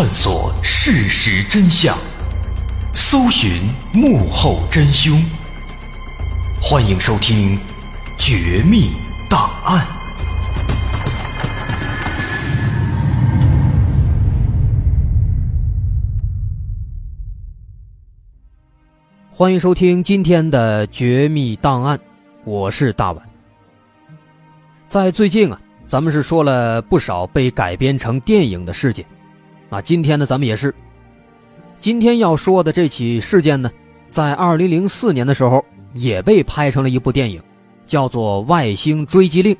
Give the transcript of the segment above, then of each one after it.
探索事实真相，搜寻幕后真凶。欢迎收听《绝密档案》，欢迎收听今天的《绝密档案》，我是大碗。在最近啊，咱们是说了不少被改编成电影的事件。啊，今天呢，咱们也是。今天要说的这起事件呢，在二零零四年的时候也被拍成了一部电影，叫做《外星追击令》。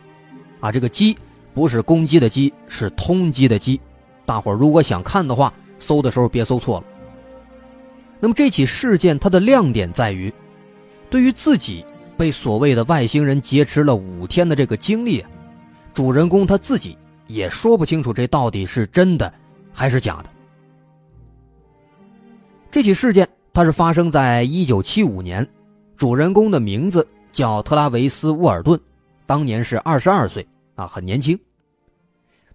啊，这个“击”不是公鸡的“鸡”，是通缉的“缉”。大伙如果想看的话，搜的时候别搜错了。那么这起事件它的亮点在于，对于自己被所谓的外星人劫持了五天的这个经历，主人公他自己也说不清楚这到底是真的。还是假的。这起事件它是发生在一九七五年，主人公的名字叫特拉维斯·沃尔顿，当年是二十二岁啊，很年轻。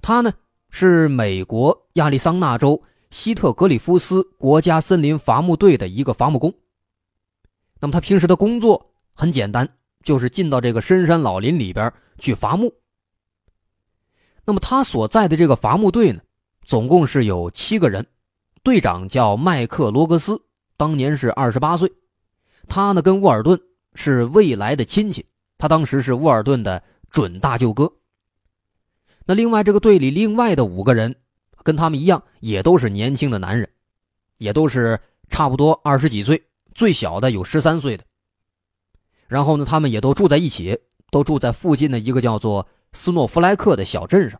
他呢是美国亚利桑那州希特格里夫斯国家森林伐木队的一个伐木工。那么他平时的工作很简单，就是进到这个深山老林里边去伐木。那么他所在的这个伐木队呢？总共是有七个人，队长叫麦克罗格斯，当年是二十八岁。他呢跟沃尔顿是未来的亲戚，他当时是沃尔顿的准大舅哥。那另外这个队里另外的五个人，跟他们一样，也都是年轻的男人，也都是差不多二十几岁，最小的有十三岁的。然后呢，他们也都住在一起，都住在附近的一个叫做斯诺弗莱克的小镇上。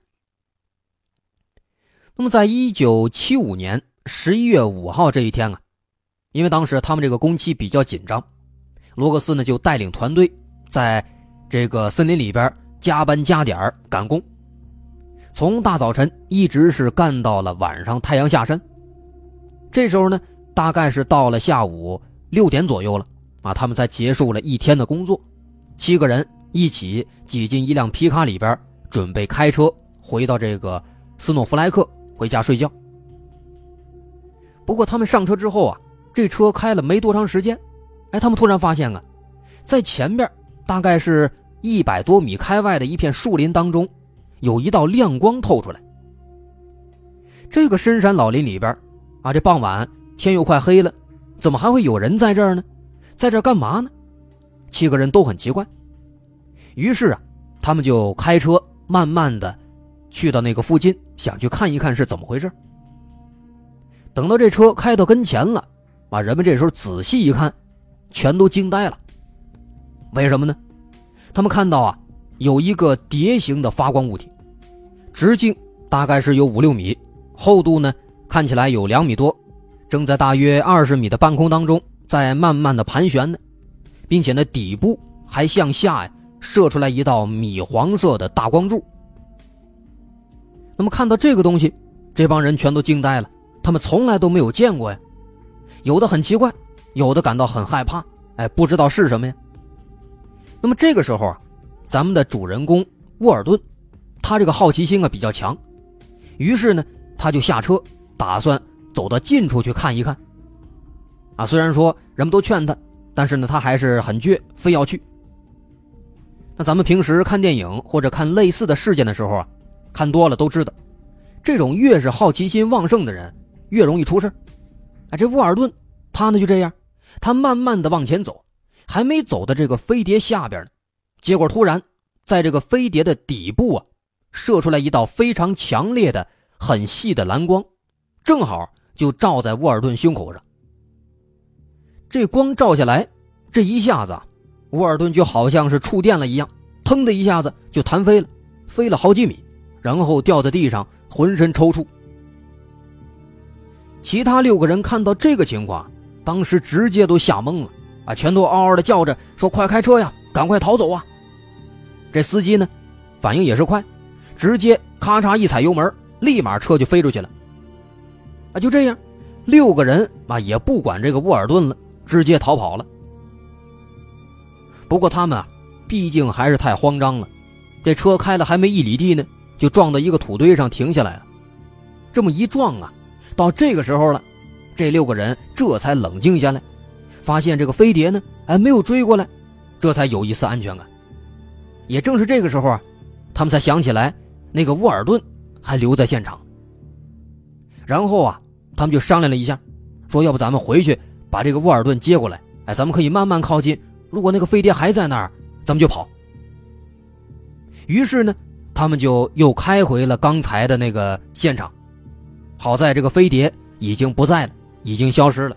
那么，在一九七五年十一月五号这一天啊，因为当时他们这个工期比较紧张，罗格斯呢就带领团队在这个森林里边加班加点赶工，从大早晨一直是干到了晚上太阳下山。这时候呢，大概是到了下午六点左右了啊，他们才结束了一天的工作，七个人一起挤进一辆皮卡里边，准备开车回到这个斯诺弗莱克。回家睡觉。不过他们上车之后啊，这车开了没多长时间，哎，他们突然发现啊，在前边大概是一百多米开外的一片树林当中，有一道亮光透出来。这个深山老林里边，啊，这傍晚天又快黑了，怎么还会有人在这儿呢？在这干嘛呢？七个人都很奇怪。于是啊，他们就开车慢慢的。去到那个附近，想去看一看是怎么回事。等到这车开到跟前了，啊，人们这时候仔细一看，全都惊呆了。为什么呢？他们看到啊，有一个碟形的发光物体，直径大概是有五六米，厚度呢看起来有两米多，正在大约二十米的半空当中在慢慢的盘旋呢，并且呢底部还向下呀射出来一道米黄色的大光柱。那么看到这个东西，这帮人全都惊呆了。他们从来都没有见过呀，有的很奇怪，有的感到很害怕。哎，不知道是什么呀。那么这个时候啊，咱们的主人公沃尔顿，他这个好奇心啊比较强，于是呢，他就下车，打算走到近处去看一看。啊，虽然说人们都劝他，但是呢，他还是很倔，非要去。那咱们平时看电影或者看类似的事件的时候啊。看多了都知道，这种越是好奇心旺盛的人，越容易出事啊，这沃尔顿，他呢就这样，他慢慢的往前走，还没走到这个飞碟下边呢，结果突然，在这个飞碟的底部啊，射出来一道非常强烈的、很细的蓝光，正好就照在沃尔顿胸口上。这光照下来，这一下子，沃尔顿就好像是触电了一样，腾的一下子就弹飞了，飞了好几米。然后掉在地上，浑身抽搐。其他六个人看到这个情况，当时直接都吓懵了，啊，全都嗷嗷的叫着说：“快开车呀，赶快逃走啊！”这司机呢，反应也是快，直接咔嚓一踩油门，立马车就飞出去了。啊，就这样，六个人啊也不管这个沃尔顿了，直接逃跑了。不过他们啊，毕竟还是太慌张了，这车开了还没一里地呢。就撞到一个土堆上停下来了，这么一撞啊，到这个时候了，这六个人这才冷静下来，发现这个飞碟呢，哎，没有追过来，这才有一丝安全感。也正是这个时候啊，他们才想起来那个沃尔顿还留在现场。然后啊，他们就商量了一下，说要不咱们回去把这个沃尔顿接过来，哎，咱们可以慢慢靠近。如果那个飞碟还在那儿，咱们就跑。于是呢，他们就又开回了刚才的那个现场。好在这个飞碟已经不在了，已经消失了。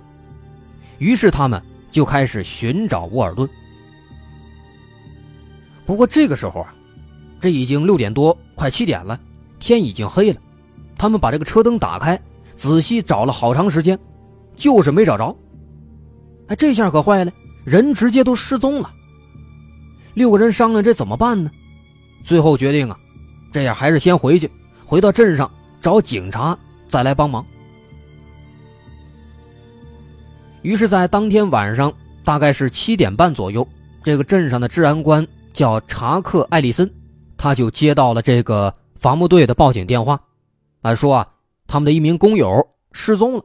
于是他们就开始寻找沃尔顿。不过这个时候啊，这已经六点多，快七点了，天已经黑了。他们把这个车灯打开，仔细找了好长时间，就是没找着。哎，这下可坏了，人直接都失踪了。六个人商量这怎么办呢？最后决定啊，这样还是先回去，回到镇上找警察再来帮忙。于是，在当天晚上，大概是七点半左右，这个镇上的治安官叫查克·艾利森，他就接到了这个伐木队的报警电话。啊，说啊，他们的一名工友失踪了。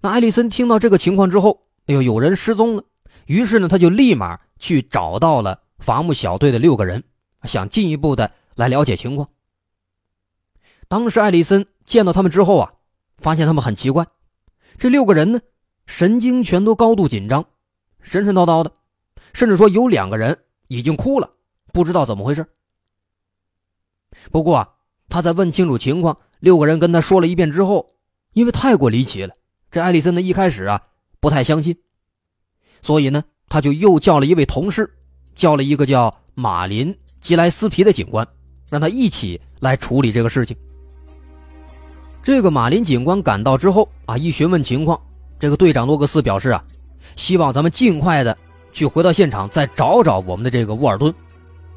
那艾丽森听到这个情况之后，哎呦，有人失踪了，于是呢，他就立马去找到了伐木小队的六个人，想进一步的来了解情况。当时艾丽森见到他们之后啊，发现他们很奇怪，这六个人呢，神经全都高度紧张，神神叨叨的，甚至说有两个人已经哭了，不知道怎么回事。不过啊。他在问清楚情况，六个人跟他说了一遍之后，因为太过离奇了，这艾丽森呢一开始啊不太相信，所以呢他就又叫了一位同事，叫了一个叫马林·吉莱斯皮的警官，让他一起来处理这个事情。这个马林警官赶到之后啊，一询问情况，这个队长罗格斯表示啊，希望咱们尽快的去回到现场，再找找我们的这个沃尔顿，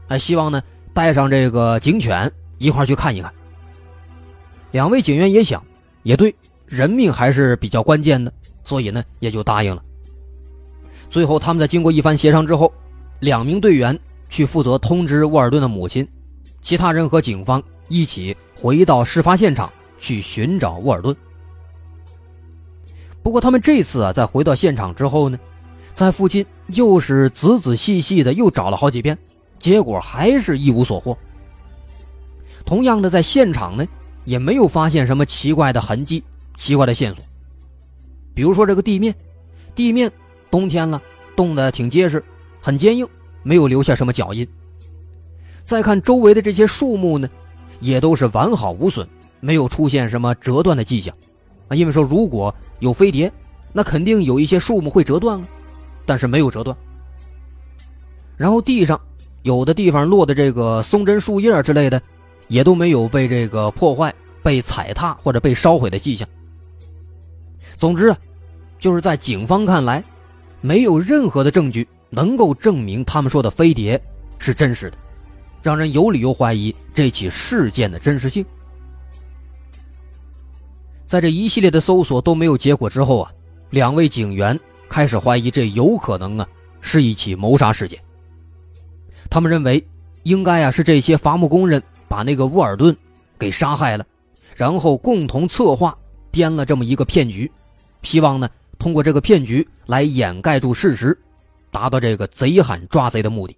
还希望呢带上这个警犬。一块去看一看。两位警员也想，也对，人命还是比较关键的，所以呢，也就答应了。最后，他们在经过一番协商之后，两名队员去负责通知沃尔顿的母亲，其他人和警方一起回到事发现场去寻找沃尔顿。不过，他们这次啊，在回到现场之后呢，在附近又是仔仔细细的又找了好几遍，结果还是一无所获。同样的，在现场呢，也没有发现什么奇怪的痕迹、奇怪的线索。比如说这个地面，地面冬天了，冻得挺结实，很坚硬，没有留下什么脚印。再看周围的这些树木呢，也都是完好无损，没有出现什么折断的迹象。啊，因为说如果有飞碟，那肯定有一些树木会折断啊，但是没有折断。然后地上有的地方落的这个松针树叶之类的。也都没有被这个破坏、被踩踏或者被烧毁的迹象。总之，就是在警方看来，没有任何的证据能够证明他们说的飞碟是真实的，让人有理由怀疑这起事件的真实性。在这一系列的搜索都没有结果之后啊，两位警员开始怀疑这有可能啊是一起谋杀事件。他们认为，应该啊是这些伐木工人。把那个沃尔顿给杀害了，然后共同策划编了这么一个骗局，希望呢通过这个骗局来掩盖住事实，达到这个贼喊抓贼的目的。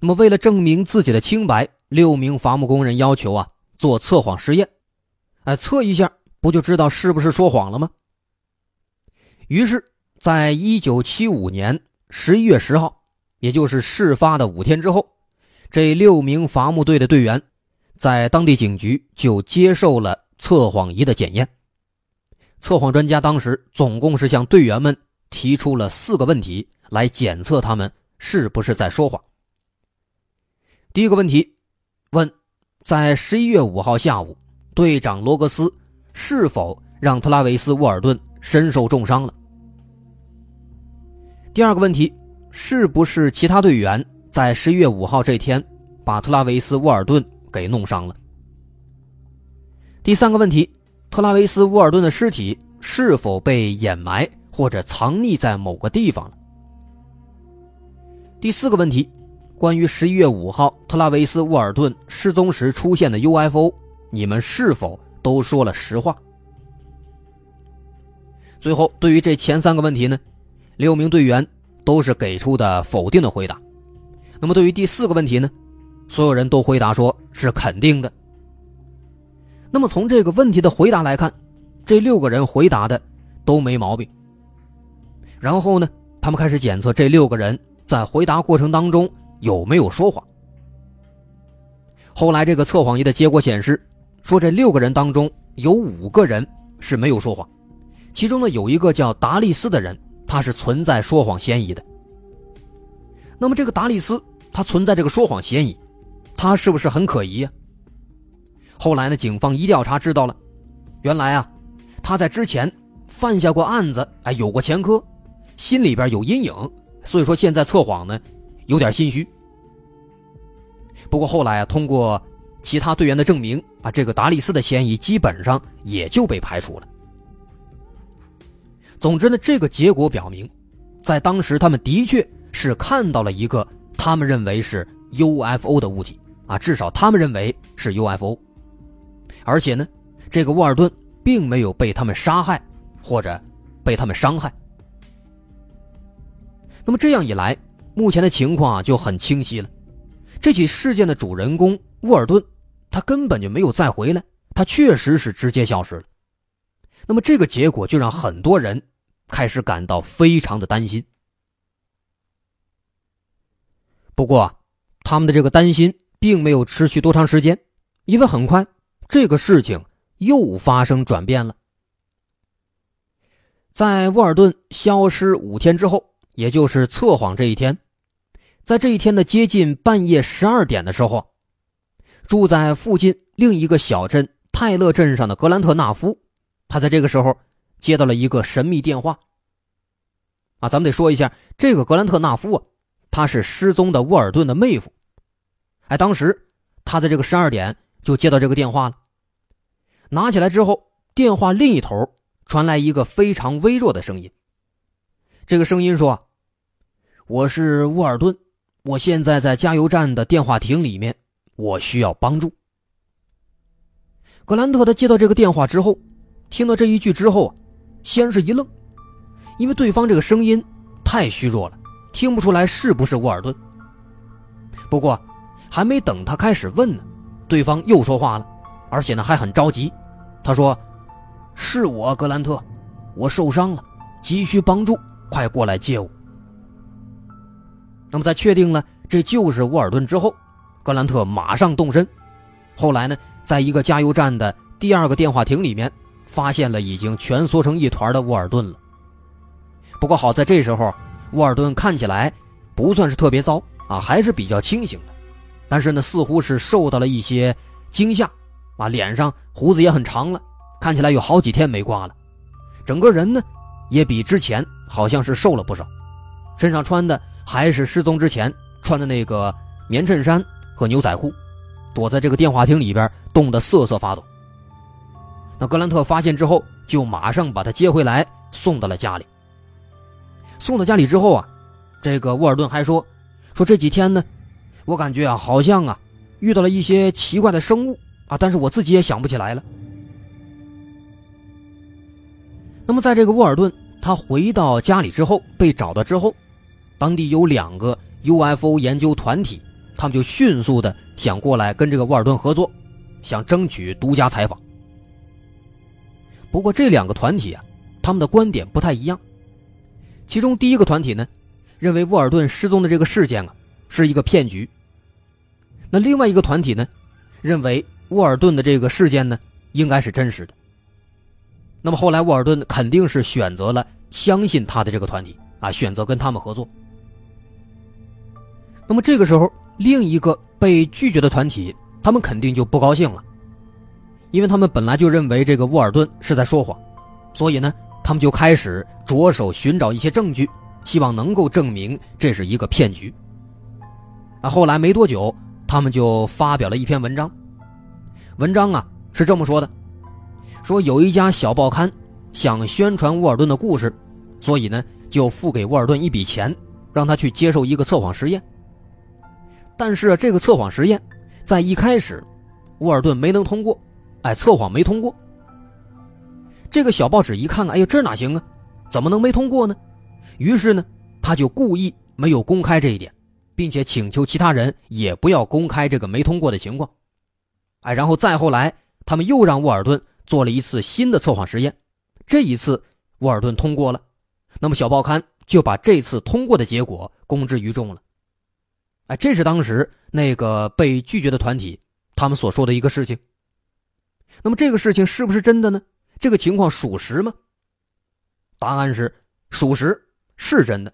那么，为了证明自己的清白，六名伐木工人要求啊做测谎实验，哎，测一下不就知道是不是说谎了吗？于是。在一九七五年十一月十号，也就是事发的五天之后，这六名伐木队的队员，在当地警局就接受了测谎仪的检验。测谎专家当时总共是向队员们提出了四个问题，来检测他们是不是在说谎。第一个问题，问，在十一月五号下午，队长罗格斯是否让特拉维斯·沃尔顿身受重伤了？第二个问题，是不是其他队员在十一月五号这天把特拉维斯·沃尔顿给弄伤了？第三个问题，特拉维斯·沃尔顿的尸体是否被掩埋或者藏匿在某个地方了？第四个问题，关于十一月五号特拉维斯·沃尔顿失踪时出现的 UFO，你们是否都说了实话？最后，对于这前三个问题呢，六名队员都是给出的否定的回答。那么，对于第四个问题呢，所有人都回答说是肯定的。那么，从这个问题的回答来看，这六个人回答的都没毛病。然后呢，他们开始检测这六个人。在回答过程当中有没有说谎？后来这个测谎仪的结果显示，说这六个人当中有五个人是没有说谎，其中呢有一个叫达利斯的人，他是存在说谎嫌疑的。那么这个达利斯他存在这个说谎嫌疑，他是不是很可疑呀？后来呢，警方一调查知道了，原来啊，他在之前犯下过案子，哎，有过前科，心里边有阴影。所以说现在测谎呢，有点心虚。不过后来啊，通过其他队员的证明啊，这个达利斯的嫌疑基本上也就被排除了。总之呢，这个结果表明，在当时他们的确是看到了一个他们认为是 UFO 的物体至少他们认为是 UFO。而且呢，这个沃尔顿并没有被他们杀害或者被他们伤害。那么这样一来，目前的情况啊就很清晰了。这起事件的主人公沃尔顿，他根本就没有再回来，他确实是直接消失了。那么这个结果就让很多人开始感到非常的担心。不过，他们的这个担心并没有持续多长时间，因为很快这个事情又发生转变了。在沃尔顿消失五天之后。也就是测谎这一天，在这一天的接近半夜十二点的时候，住在附近另一个小镇泰勒镇上的格兰特纳夫，他在这个时候接到了一个神秘电话。啊，咱们得说一下，这个格兰特纳夫啊，他是失踪的沃尔顿的妹夫。哎，当时他在这个十二点就接到这个电话了，拿起来之后，电话另一头传来一个非常微弱的声音。这个声音说：“我是沃尔顿，我现在在加油站的电话亭里面，我需要帮助。”格兰特他接到这个电话之后，听到这一句之后啊，先是一愣，因为对方这个声音太虚弱了，听不出来是不是沃尔顿。不过，还没等他开始问呢，对方又说话了，而且呢还很着急。他说：“是我，格兰特，我受伤了，急需帮助。”快过来接我！那么，在确定了这就是沃尔顿之后，格兰特马上动身。后来呢，在一个加油站的第二个电话亭里面，发现了已经蜷缩成一团的沃尔顿了。不过好在这时候，沃尔顿看起来不算是特别糟啊，还是比较清醒的。但是呢，似乎是受到了一些惊吓啊，脸上胡子也很长了，看起来有好几天没刮了，整个人呢。也比之前好像是瘦了不少，身上穿的还是失踪之前穿的那个棉衬衫和牛仔裤，躲在这个电话亭里边冻得瑟瑟发抖。那格兰特发现之后，就马上把他接回来，送到了家里。送到家里之后啊，这个沃尔顿还说，说这几天呢，我感觉啊，好像啊，遇到了一些奇怪的生物啊，但是我自己也想不起来了。那么，在这个沃尔顿他回到家里之后被找到之后，当地有两个 UFO 研究团体，他们就迅速的想过来跟这个沃尔顿合作，想争取独家采访。不过这两个团体啊，他们的观点不太一样。其中第一个团体呢，认为沃尔顿失踪的这个事件啊是一个骗局。那另外一个团体呢，认为沃尔顿的这个事件呢应该是真实的。那么后来，沃尔顿肯定是选择了相信他的这个团体啊，选择跟他们合作。那么这个时候，另一个被拒绝的团体，他们肯定就不高兴了，因为他们本来就认为这个沃尔顿是在说谎，所以呢，他们就开始着手寻找一些证据，希望能够证明这是一个骗局。啊，后来没多久，他们就发表了一篇文章，文章啊是这么说的。说有一家小报刊想宣传沃尔顿的故事，所以呢就付给沃尔顿一笔钱，让他去接受一个测谎实验。但是这个测谎实验，在一开始，沃尔顿没能通过，哎，测谎没通过。这个小报纸一看，哎呀，这哪行啊？怎么能没通过呢？于是呢，他就故意没有公开这一点，并且请求其他人也不要公开这个没通过的情况。哎，然后再后来，他们又让沃尔顿做了一次新的测谎实验，这一次沃尔顿通过了，那么小报刊就把这次通过的结果公之于众了。哎，这是当时那个被拒绝的团体他们所说的一个事情。那么这个事情是不是真的呢？这个情况属实吗？答案是属实，是真的。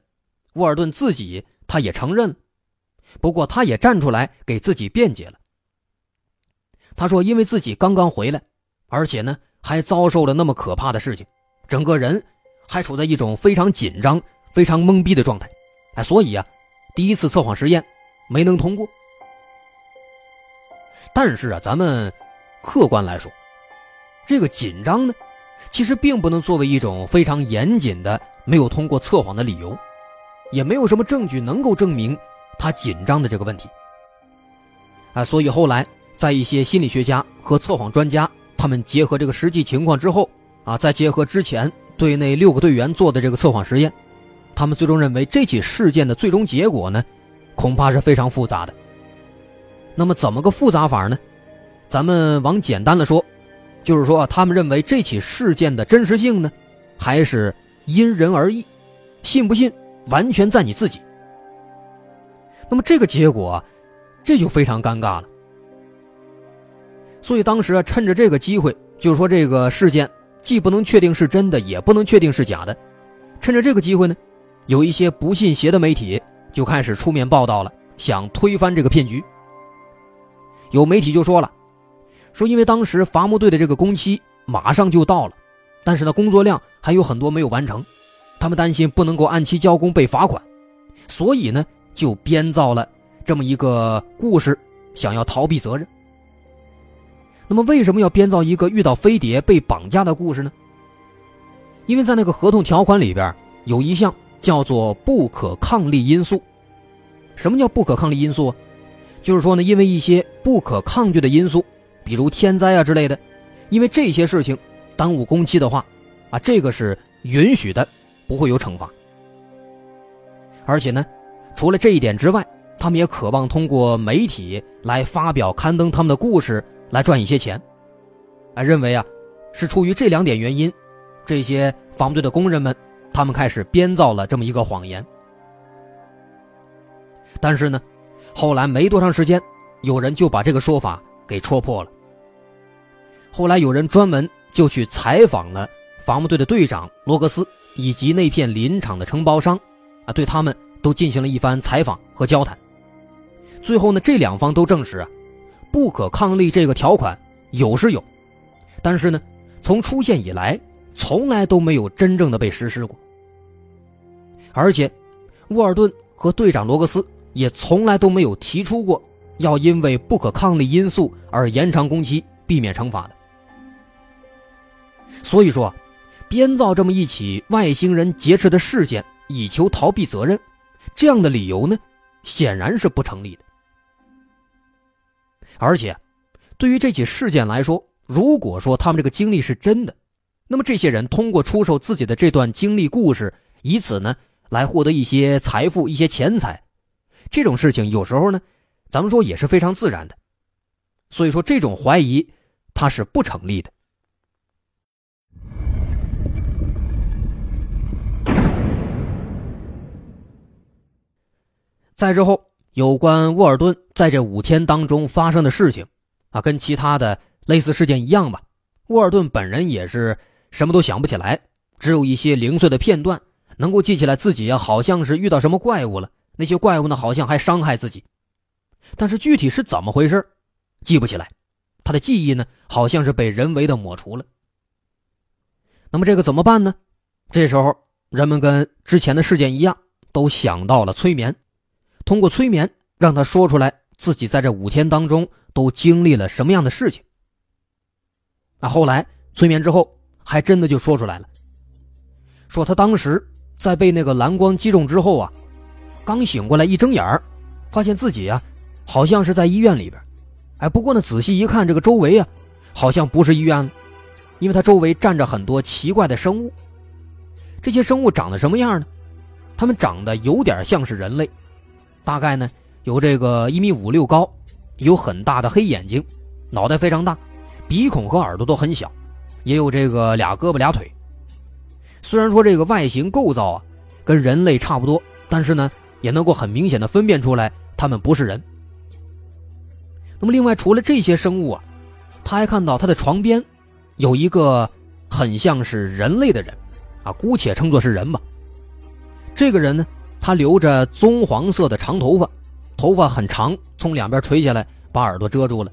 沃尔顿自己他也承认了，不过他也站出来给自己辩解了。他说：“因为自己刚刚回来，而且呢还遭受了那么可怕的事情，整个人还处在一种非常紧张、非常懵逼的状态，哎，所以啊，第一次测谎实验。”没能通过，但是啊，咱们客观来说，这个紧张呢，其实并不能作为一种非常严谨的没有通过测谎的理由，也没有什么证据能够证明他紧张的这个问题。啊，所以后来在一些心理学家和测谎专家，他们结合这个实际情况之后，啊，再结合之前对那六个队员做的这个测谎实验，他们最终认为这起事件的最终结果呢。恐怕是非常复杂的。那么怎么个复杂法呢？咱们往简单的说，就是说他们认为这起事件的真实性呢，还是因人而异，信不信完全在你自己。那么这个结果，这就非常尴尬了。所以当时啊，趁着这个机会，就是说这个事件既不能确定是真的，也不能确定是假的，趁着这个机会呢，有一些不信邪的媒体。就开始出面报道了，想推翻这个骗局。有媒体就说了，说因为当时伐木队的这个工期马上就到了，但是呢工作量还有很多没有完成，他们担心不能够按期交工被罚款，所以呢就编造了这么一个故事，想要逃避责任。那么为什么要编造一个遇到飞碟被绑架的故事呢？因为在那个合同条款里边有一项。叫做不可抗力因素。什么叫不可抗力因素啊？就是说呢，因为一些不可抗拒的因素，比如天灾啊之类的，因为这些事情耽误工期的话，啊，这个是允许的，不会有惩罚。而且呢，除了这一点之外，他们也渴望通过媒体来发表刊登他们的故事来赚一些钱。啊，认为啊，是出于这两点原因，这些伐木队的工人们。他们开始编造了这么一个谎言，但是呢，后来没多长时间，有人就把这个说法给戳破了。后来有人专门就去采访了伐木队的队长罗格斯以及那片林场的承包商，啊，对他们都进行了一番采访和交谈。最后呢，这两方都证实啊，不可抗力这个条款有是有，但是呢，从出现以来。从来都没有真正的被实施过，而且，沃尔顿和队长罗格斯也从来都没有提出过要因为不可抗力因素而延长工期、避免惩罚的。所以说，编造这么一起外星人劫持的事件以求逃避责任，这样的理由呢，显然是不成立的。而且，对于这起事件来说，如果说他们这个经历是真的，那么这些人通过出售自己的这段经历故事，以此呢来获得一些财富、一些钱财，这种事情有时候呢，咱们说也是非常自然的。所以说这种怀疑它是不成立的。再之后，有关沃尔顿在这五天当中发生的事情，啊，跟其他的类似事件一样吧，沃尔顿本人也是。什么都想不起来，只有一些零碎的片段能够记起来。自己呀，好像是遇到什么怪物了，那些怪物呢，好像还伤害自己，但是具体是怎么回事，记不起来。他的记忆呢，好像是被人为的抹除了。那么这个怎么办呢？这时候，人们跟之前的事件一样，都想到了催眠，通过催眠让他说出来自己在这五天当中都经历了什么样的事情。那后来催眠之后。还真的就说出来了，说他当时在被那个蓝光击中之后啊，刚醒过来，一睁眼儿，发现自己啊，好像是在医院里边。哎，不过呢，仔细一看，这个周围啊，好像不是医院，因为它周围站着很多奇怪的生物。这些生物长得什么样呢？它们长得有点像是人类，大概呢有这个一米五六高，有很大的黑眼睛，脑袋非常大，鼻孔和耳朵都很小，也有这个俩胳膊俩腿。虽然说这个外形构造啊跟人类差不多，但是呢也能够很明显的分辨出来，他们不是人。那么，另外除了这些生物啊，他还看到他的床边有一个很像是人类的人，啊，姑且称作是人吧。这个人呢，他留着棕黄色的长头发，头发很长，从两边垂下来，把耳朵遮住了。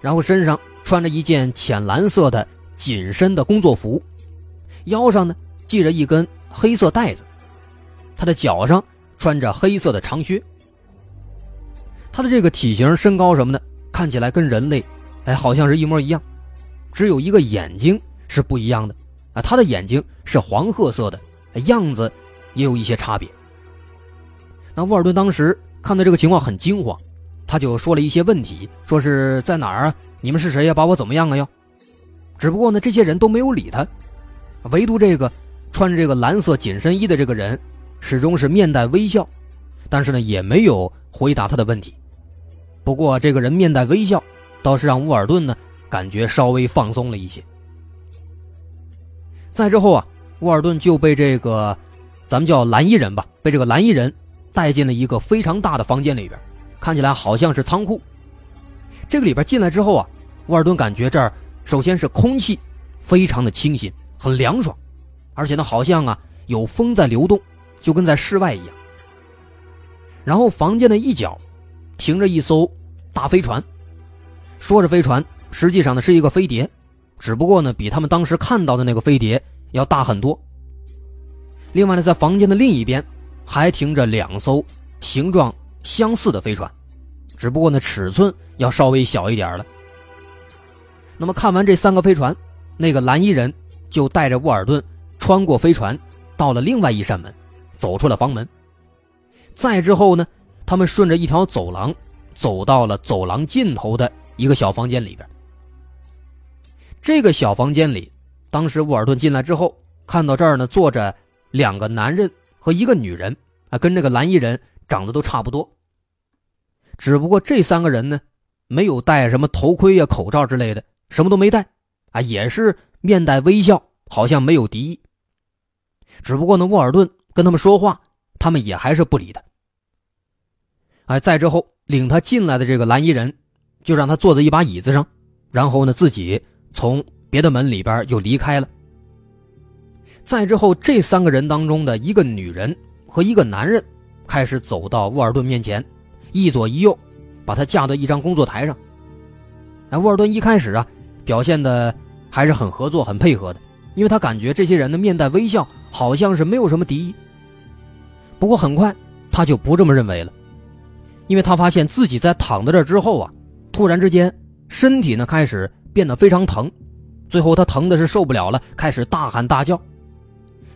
然后身上穿着一件浅蓝色的紧身的工作服，腰上呢系着一根黑色带子，他的脚上穿着黑色的长靴。他的这个体型、身高什么的，看起来跟人类，哎，好像是一模一样，只有一个眼睛是不一样的啊。他的眼睛是黄褐色的，样子也有一些差别。那沃尔顿当时看到这个情况很惊慌，他就说了一些问题，说是在哪儿啊？你们是谁呀？把我怎么样啊？要？只不过呢，这些人都没有理他，唯独这个穿着这个蓝色紧身衣的这个人，始终是面带微笑，但是呢，也没有回答他的问题。不过，这个人面带微笑，倒是让沃尔顿呢感觉稍微放松了一些。再之后啊，沃尔顿就被这个，咱们叫蓝衣人吧，被这个蓝衣人带进了一个非常大的房间里边，看起来好像是仓库。这个里边进来之后啊，沃尔顿感觉这儿首先是空气非常的清新，很凉爽，而且呢好像啊有风在流动，就跟在室外一样。然后房间的一角。停着一艘大飞船，说是飞船，实际上呢是一个飞碟，只不过呢比他们当时看到的那个飞碟要大很多。另外呢，在房间的另一边还停着两艘形状相似的飞船，只不过呢尺寸要稍微小一点了。那么看完这三个飞船，那个蓝衣人就带着沃尔顿穿过飞船，到了另外一扇门，走出了房门。再之后呢？他们顺着一条走廊，走到了走廊尽头的一个小房间里边。这个小房间里，当时沃尔顿进来之后，看到这儿呢坐着两个男人和一个女人，啊，跟这个蓝衣人长得都差不多。只不过这三个人呢，没有戴什么头盔呀、口罩之类的，什么都没戴，啊，也是面带微笑，好像没有敌意。只不过呢，沃尔顿跟他们说话，他们也还是不理他。哎，再之后领他进来的这个蓝衣人，就让他坐在一把椅子上，然后呢，自己从别的门里边就离开了。再之后，这三个人当中的一个女人和一个男人，开始走到沃尔顿面前，一左一右，把他架到一张工作台上。哎，沃尔顿一开始啊，表现的还是很合作、很配合的，因为他感觉这些人的面带微笑，好像是没有什么敌意。不过很快，他就不这么认为了。因为他发现自己在躺在这之后啊，突然之间身体呢开始变得非常疼，最后他疼的是受不了了，开始大喊大叫。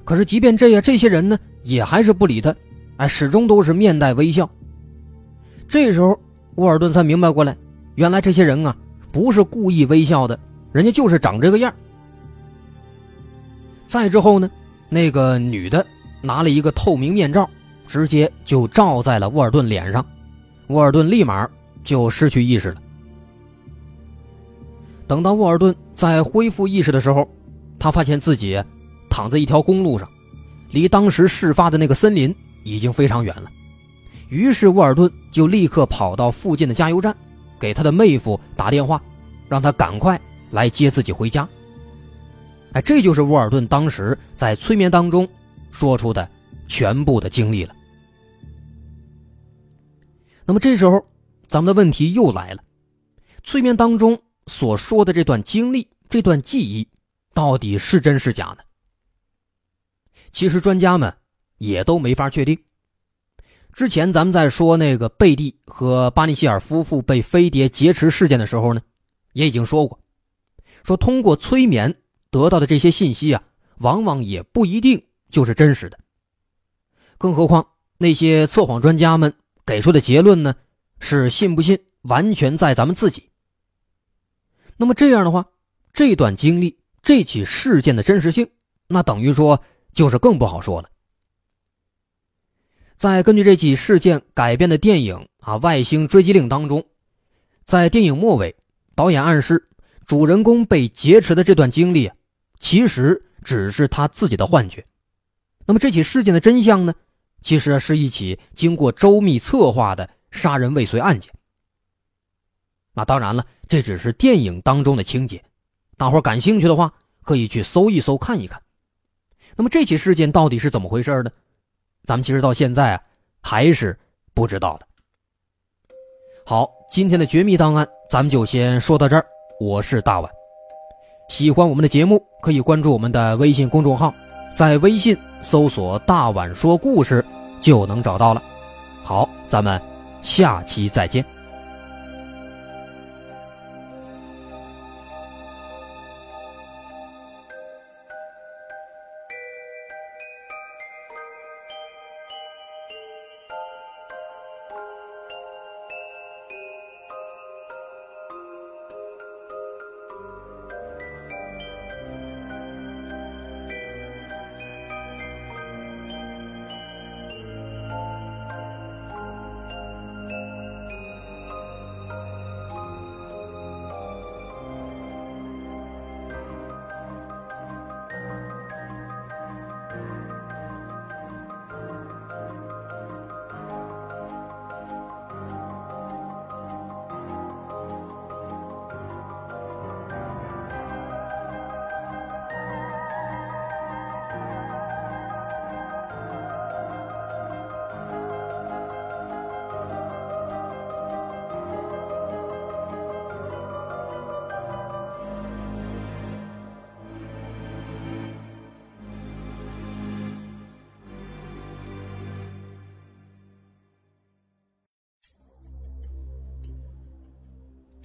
可是即便这样，这些人呢也还是不理他，哎，始终都是面带微笑。这时候沃尔顿才明白过来，原来这些人啊不是故意微笑的，人家就是长这个样。再之后呢，那个女的拿了一个透明面罩，直接就罩在了沃尔顿脸上。沃尔顿立马就失去意识了。等到沃尔顿在恢复意识的时候，他发现自己躺在一条公路上，离当时事发的那个森林已经非常远了。于是沃尔顿就立刻跑到附近的加油站，给他的妹夫打电话，让他赶快来接自己回家。哎，这就是沃尔顿当时在催眠当中说出的全部的经历了。那么这时候，咱们的问题又来了：催眠当中所说的这段经历、这段记忆，到底是真是假呢？其实专家们也都没法确定。之前咱们在说那个贝蒂和巴尼希尔夫妇被飞碟劫持事件的时候呢，也已经说过，说通过催眠得到的这些信息啊，往往也不一定就是真实的。更何况那些测谎专家们给出的结论呢，是信不信完全在咱们自己。那么这样的话，这段经历、这起事件的真实性，那等于说就是更不好说了。在根据这起事件改编的电影啊《外星追击令》当中，在电影末尾，导演暗示主人公被劫持的这段经历，其实只是他自己的幻觉。那么这起事件的真相呢，其实是一起经过周密策划的杀人未遂案件。那当然了，这只是电影当中的情节，大伙感兴趣的话，可以去搜一搜看一看。那么这起事件到底是怎么回事呢？咱们其实到现在啊，还是不知道的。好，今天的绝密档案咱们就先说到这儿。我是大碗，喜欢我们的节目可以关注我们的微信公众号，在微信搜索“大碗说故事”就能找到了。好，咱们下期再见。